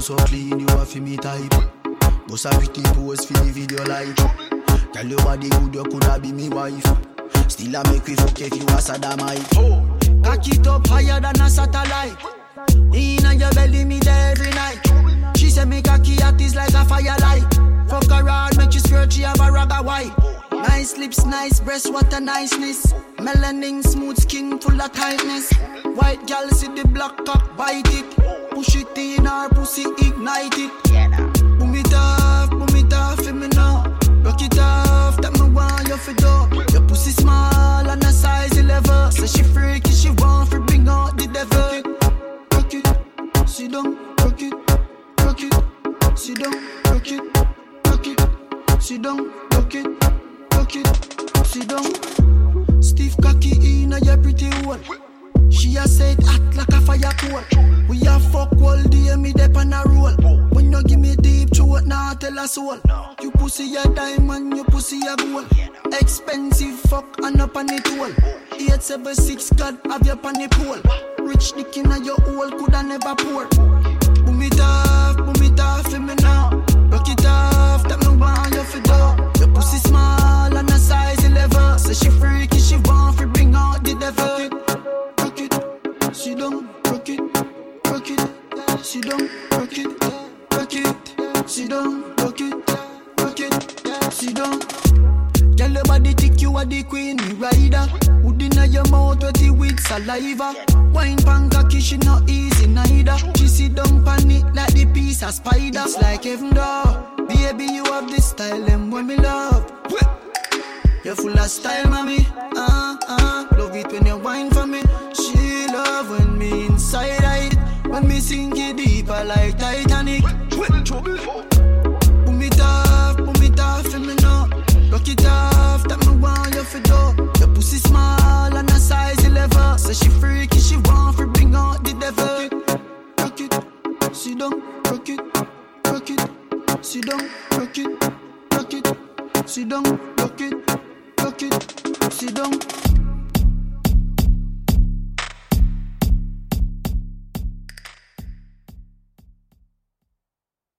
so clean, you have fi me type. Bust a pretty pose for the video like. Tell your body good, you coulda be me wife. Still I make we fuck if you a sodomite. Cock it up higher than a satellite. Inna your belly, me there every night. She say me cocky hot is like a firelight. Fuck her hard, make you skirt, she have a ragga white. Nice lips, nice breasts, what a niceness. Melanin, smooth skin, full of tightness. White gal see the black cock, bite it. Push it ignite it. Boom it off, boom it off, for me now. Rock it off, that me want you for do. Your pussy small and a size 11. Say she freaky, she want for bring out the devil. Rock it, sit down, rock it, rock it, sit down, rock it, rock it, sit down, rock it, rock it, sit down. Stiff cocky in a your pretty one. She a said hot like a fire coal. Tell a soul. You pussy a diamond, you pussy a gold. Expensive fuck and up on it all. 876 God have your on the pole. Rich dick in a your hole, coulda never pour. Boom it off, boom it off for me now. Rock it off, that me want you for do. Your pussy small and a size 11. Say she freaky, she want for bring out the devil. Rock it, she don't. rock it, rock it, sit down, rock it, rock it, sit down, rock it, rock it, sit down. Girl, your body thick, you are the queen, me rider. Wood inna your mouth, wetty with saliva. Wine pan cocky, she not easy neither. She sit down pan it like the piece of spider. It's like heaven door. Baby, you have this style, and when me love. You're full of style, mommy. Uh, uh, love it when you wine for me. She love when me inside it. When me sink it deeper like Titanic. Rock it, sit down, rock it, rock it, sit down, rock it, rock it, sit down.